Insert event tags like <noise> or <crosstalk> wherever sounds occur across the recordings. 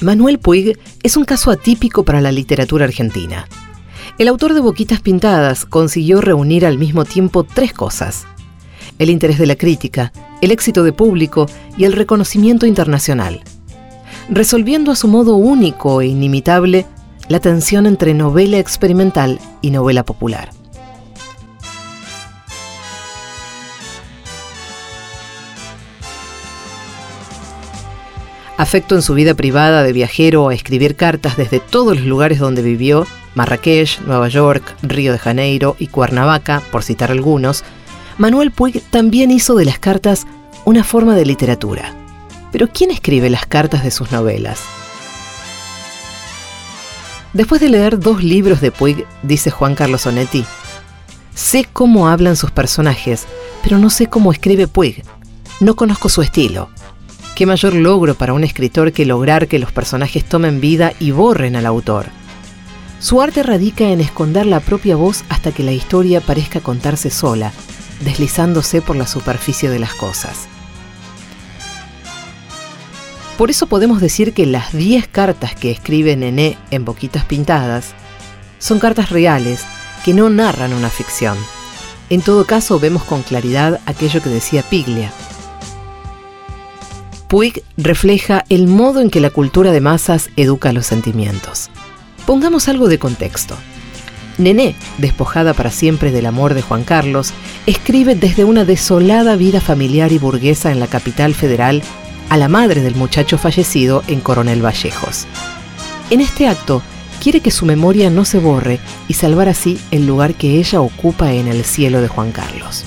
Manuel Puig es un caso atípico para la literatura argentina. El autor de Boquitas Pintadas consiguió reunir al mismo tiempo tres cosas. El interés de la crítica, el éxito de público y el reconocimiento internacional. Resolviendo a su modo único e inimitable la tensión entre novela experimental y novela popular. Afecto en su vida privada de viajero a escribir cartas desde todos los lugares donde vivió, Marrakech, Nueva York, Río de Janeiro y Cuernavaca, por citar algunos, Manuel Puig también hizo de las cartas una forma de literatura. Pero ¿quién escribe las cartas de sus novelas? Después de leer dos libros de Puig, dice Juan Carlos Onetti, sé cómo hablan sus personajes, pero no sé cómo escribe Puig. No conozco su estilo. ¿Qué mayor logro para un escritor que lograr que los personajes tomen vida y borren al autor? Su arte radica en esconder la propia voz hasta que la historia parezca contarse sola, deslizándose por la superficie de las cosas. Por eso podemos decir que las 10 cartas que escribe Nené en Boquitas Pintadas son cartas reales que no narran una ficción. En todo caso vemos con claridad aquello que decía Piglia, Puig refleja el modo en que la cultura de masas educa los sentimientos. Pongamos algo de contexto. Nené, despojada para siempre del amor de Juan Carlos, escribe desde una desolada vida familiar y burguesa en la capital federal a la madre del muchacho fallecido en Coronel Vallejos. En este acto, quiere que su memoria no se borre y salvar así el lugar que ella ocupa en el cielo de Juan Carlos.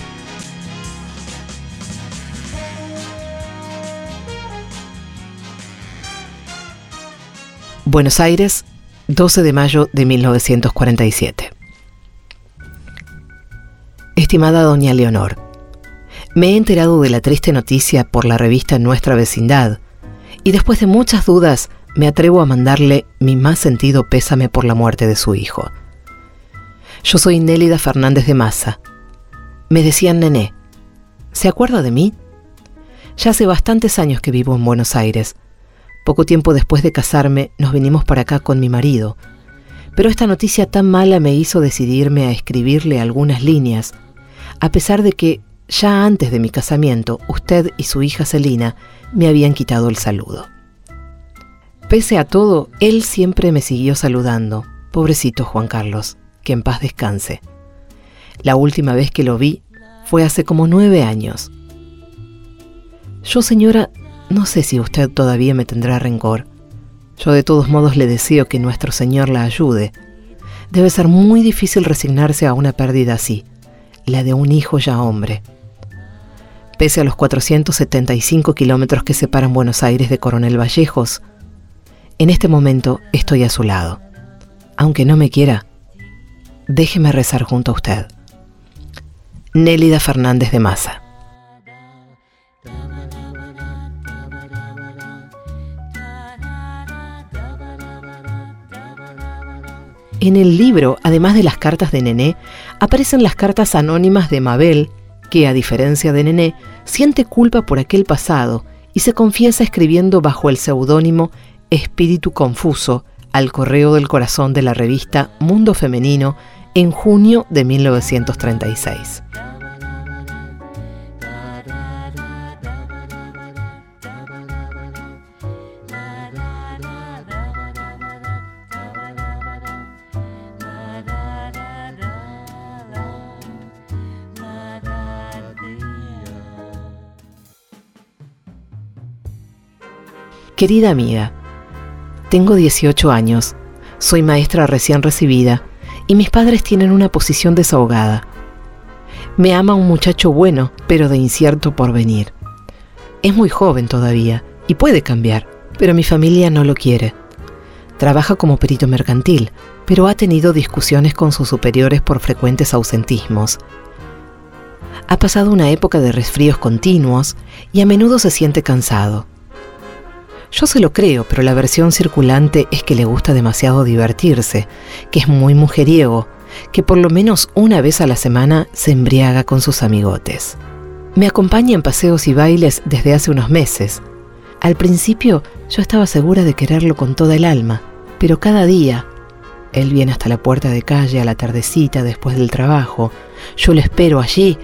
Buenos Aires, 12 de mayo de 1947. Estimada doña Leonor, me he enterado de la triste noticia por la revista Nuestra Vecindad y después de muchas dudas me atrevo a mandarle mi más sentido pésame por la muerte de su hijo. Yo soy Nélida Fernández de Maza. Me decían nené. ¿Se acuerda de mí? Ya hace bastantes años que vivo en Buenos Aires poco tiempo después de casarme nos vinimos para acá con mi marido, pero esta noticia tan mala me hizo decidirme a escribirle algunas líneas, a pesar de que ya antes de mi casamiento usted y su hija Celina me habían quitado el saludo. Pese a todo, él siempre me siguió saludando, pobrecito Juan Carlos, que en paz descanse. La última vez que lo vi fue hace como nueve años. Yo, señora, no sé si usted todavía me tendrá rencor. Yo de todos modos le deseo que nuestro Señor la ayude. Debe ser muy difícil resignarse a una pérdida así, la de un hijo ya hombre. Pese a los 475 kilómetros que separan Buenos Aires de Coronel Vallejos, en este momento estoy a su lado. Aunque no me quiera, déjeme rezar junto a usted. Nélida Fernández de Maza. En el libro, además de las cartas de Nené, aparecen las cartas anónimas de Mabel, que, a diferencia de Nené, siente culpa por aquel pasado y se confiesa escribiendo bajo el seudónimo Espíritu Confuso al correo del corazón de la revista Mundo Femenino en junio de 1936. Querida amiga, tengo 18 años, soy maestra recién recibida y mis padres tienen una posición desahogada. Me ama un muchacho bueno, pero de incierto porvenir. Es muy joven todavía y puede cambiar, pero mi familia no lo quiere. Trabaja como perito mercantil, pero ha tenido discusiones con sus superiores por frecuentes ausentismos. Ha pasado una época de resfríos continuos y a menudo se siente cansado. Yo se lo creo, pero la versión circulante es que le gusta demasiado divertirse, que es muy mujeriego, que por lo menos una vez a la semana se embriaga con sus amigotes. Me acompaña en paseos y bailes desde hace unos meses. Al principio yo estaba segura de quererlo con toda el alma, pero cada día, él viene hasta la puerta de calle a la tardecita después del trabajo, yo lo espero allí,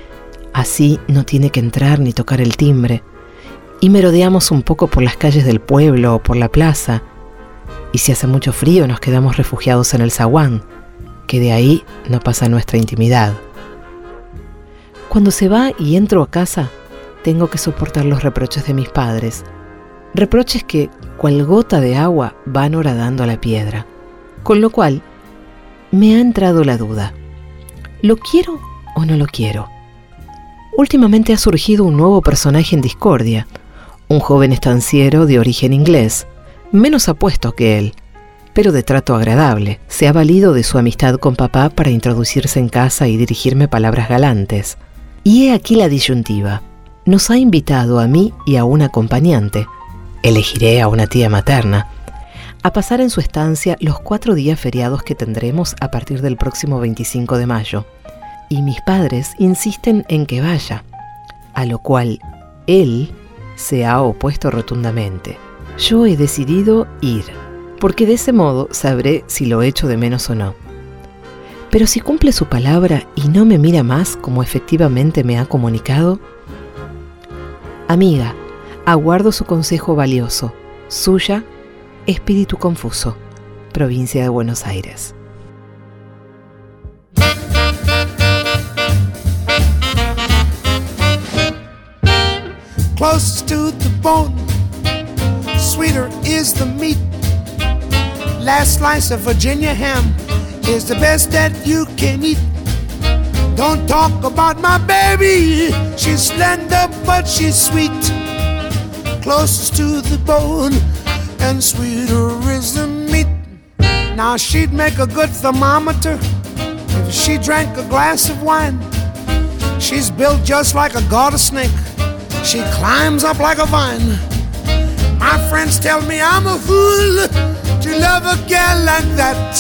así no tiene que entrar ni tocar el timbre, y merodeamos un poco por las calles del pueblo o por la plaza, y si hace mucho frío nos quedamos refugiados en el zaguán, que de ahí no pasa nuestra intimidad. Cuando se va y entro a casa, tengo que soportar los reproches de mis padres, reproches que, cual gota de agua, van horadando a la piedra. Con lo cual, me ha entrado la duda. ¿Lo quiero o no lo quiero? Últimamente ha surgido un nuevo personaje en Discordia, un joven estanciero de origen inglés, menos apuesto que él, pero de trato agradable. Se ha valido de su amistad con papá para introducirse en casa y dirigirme palabras galantes. Y he aquí la disyuntiva. Nos ha invitado a mí y a un acompañante, elegiré a una tía materna, a pasar en su estancia los cuatro días feriados que tendremos a partir del próximo 25 de mayo. Y mis padres insisten en que vaya, a lo cual él se ha opuesto rotundamente. Yo he decidido ir, porque de ese modo sabré si lo echo de menos o no. Pero si cumple su palabra y no me mira más como efectivamente me ha comunicado, amiga, Aguardo su consejo valioso. Suya, Espíritu Confuso, provincia de Buenos Aires. Close to the bone, sweeter is the meat. Last slice of Virginia ham is the best that you can eat. Don't talk about my baby, she's slender but she's sweet. closest to the bone, and sweeter is the meat. Now she'd make a good thermometer if she drank a glass of wine. She's built just like a garter snake. She climbs up like a vine. My friends tell me I'm a fool to love a girl like that.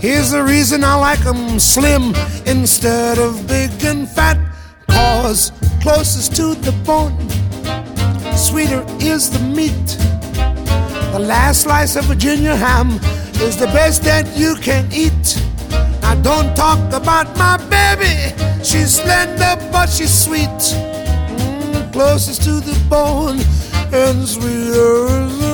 Here's the reason I like 'em slim instead of big and fat. Cause closest to the bone sweeter is the meat. The last slice of Virginia ham is the best that you can eat. Now don't talk about my baby. She's slender but she's sweet. Closest to the bone and sweeter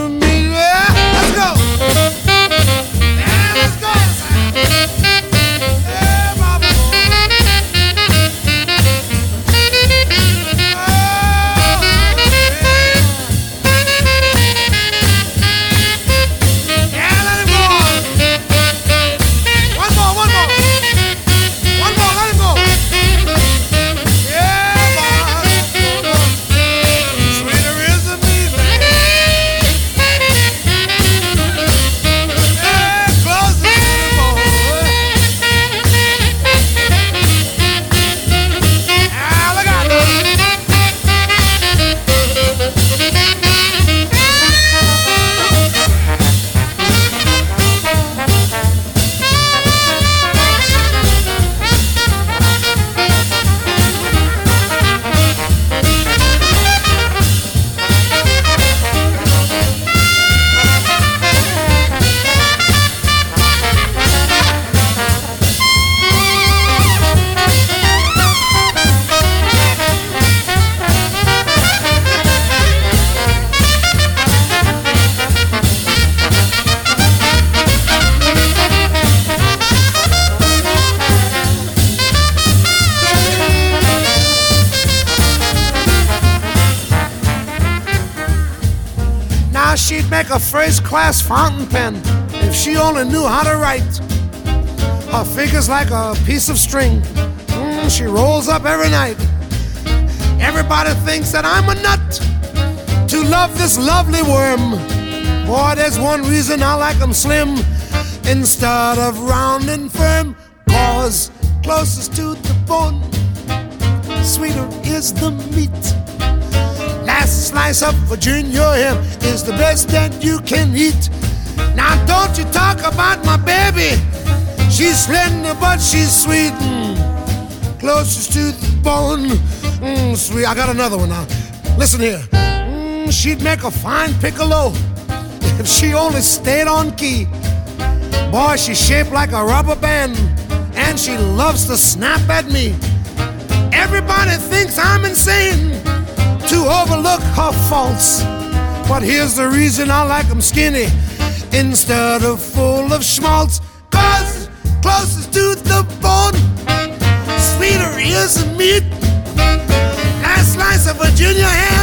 make a first class fountain pen if she only knew how to write. Her figure's like a piece of string. Mm, she rolls up every night. Everybody thinks that I'm a nut to love this lovely worm. Boy, there's one reason I like them slim instead of round and firm. Cause closest to the bone, sweeter is the meat slice of Virginia ham is the best that you can eat. Now don't you talk about my baby. She's slender but she's sweet. Mm, closest to the bone. Mm, sweet. I got another one now. Listen here. Mm, she'd make a fine piccolo <laughs> if she only stayed on key. Boy, she's shaped like a rubber band, and she loves to snap at me. Everybody thinks I'm insane to overlook her faults. But here's the reason I like them skinny instead of full of schmaltz. Cause closest to the bone, sweeter is the meat. Last slice of Virginia ham